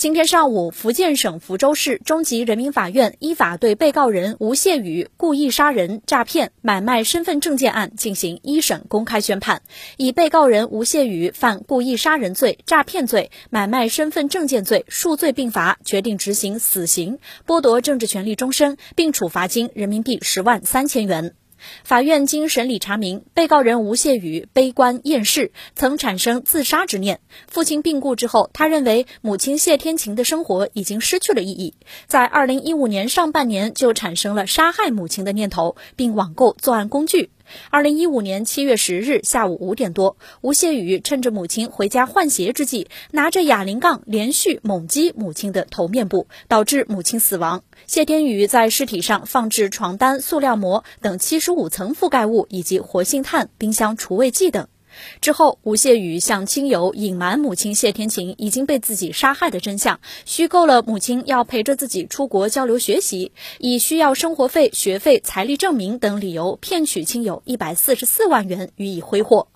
今天上午，福建省福州市中级人民法院依法对被告人吴谢宇故意杀人、诈骗、买卖身份证件案进行一审公开宣判，以被告人吴谢宇犯故意杀人罪、诈骗罪、买卖身份证件罪数罪并罚，决定执行死刑，剥夺政治权利终身，并处罚金人民币十万三千元。法院经审理查明，被告人吴谢宇悲观厌世，曾产生自杀之念。父亲病故之后，他认为母亲谢天晴的生活已经失去了意义，在二零一五年上半年就产生了杀害母亲的念头，并网购作案工具。二零一五年七月十日下午五点多，吴谢宇趁着母亲回家换鞋之际，拿着哑铃杠连续猛击母亲的头面部，导致母亲死亡。谢天宇在尸体上放置床单、塑料膜等七十五层覆盖物，以及活性炭、冰箱除味剂等。之后，吴谢宇向亲友隐瞒母亲谢天晴已经被自己杀害的真相，虚构了母亲要陪着自己出国交流学习，以需要生活费、学费、财力证明等理由骗取亲友一百四十四万元予以挥霍。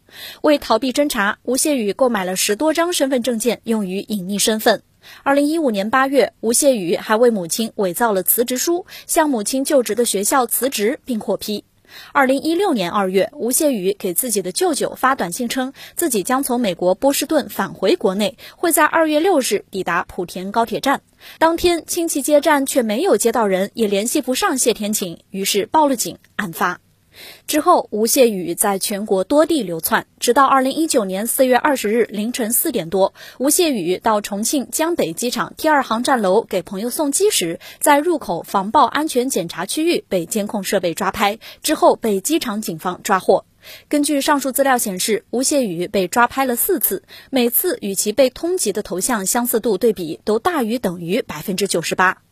为逃避侦查，吴谢宇购买了十多张身份证件用于隐匿身份。二零一五年八月，吴谢宇还为母亲伪造了辞职书，向母亲就职的学校辞职并获批。二零一六年二月，吴谢宇给自己的舅舅发短信称，自己将从美国波士顿返回国内，会在二月六日抵达莆田高铁站。当天，亲戚接站却没有接到人，也联系不上谢天琴，于是报了警，案发。之后，吴谢宇在全国多地流窜，直到二零一九年四月二十日凌晨四点多，吴谢宇到重庆江北机场 T 二航站楼给朋友送机时，在入口防爆安全检查区域被监控设备抓拍，之后被机场警方抓获。根据上述资料显示，吴谢宇被抓拍了四次，每次与其被通缉的头像相似度对比都大于等于百分之九十八。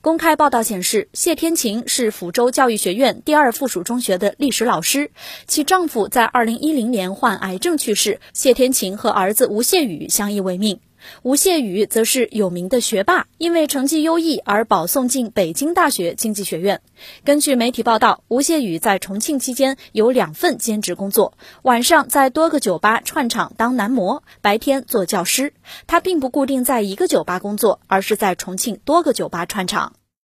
公开报道显示，谢天晴是抚州教育学院第二附属中学的历史老师，其丈夫在2010年患癌症去世，谢天晴和儿子吴谢宇相依为命。吴谢宇则是有名的学霸，因为成绩优异而保送进北京大学经济学院。根据媒体报道，吴谢宇在重庆期间有两份兼职工作，晚上在多个酒吧串场当男模，白天做教师。他并不固定在一个酒吧工作，而是在重庆多个酒吧串场。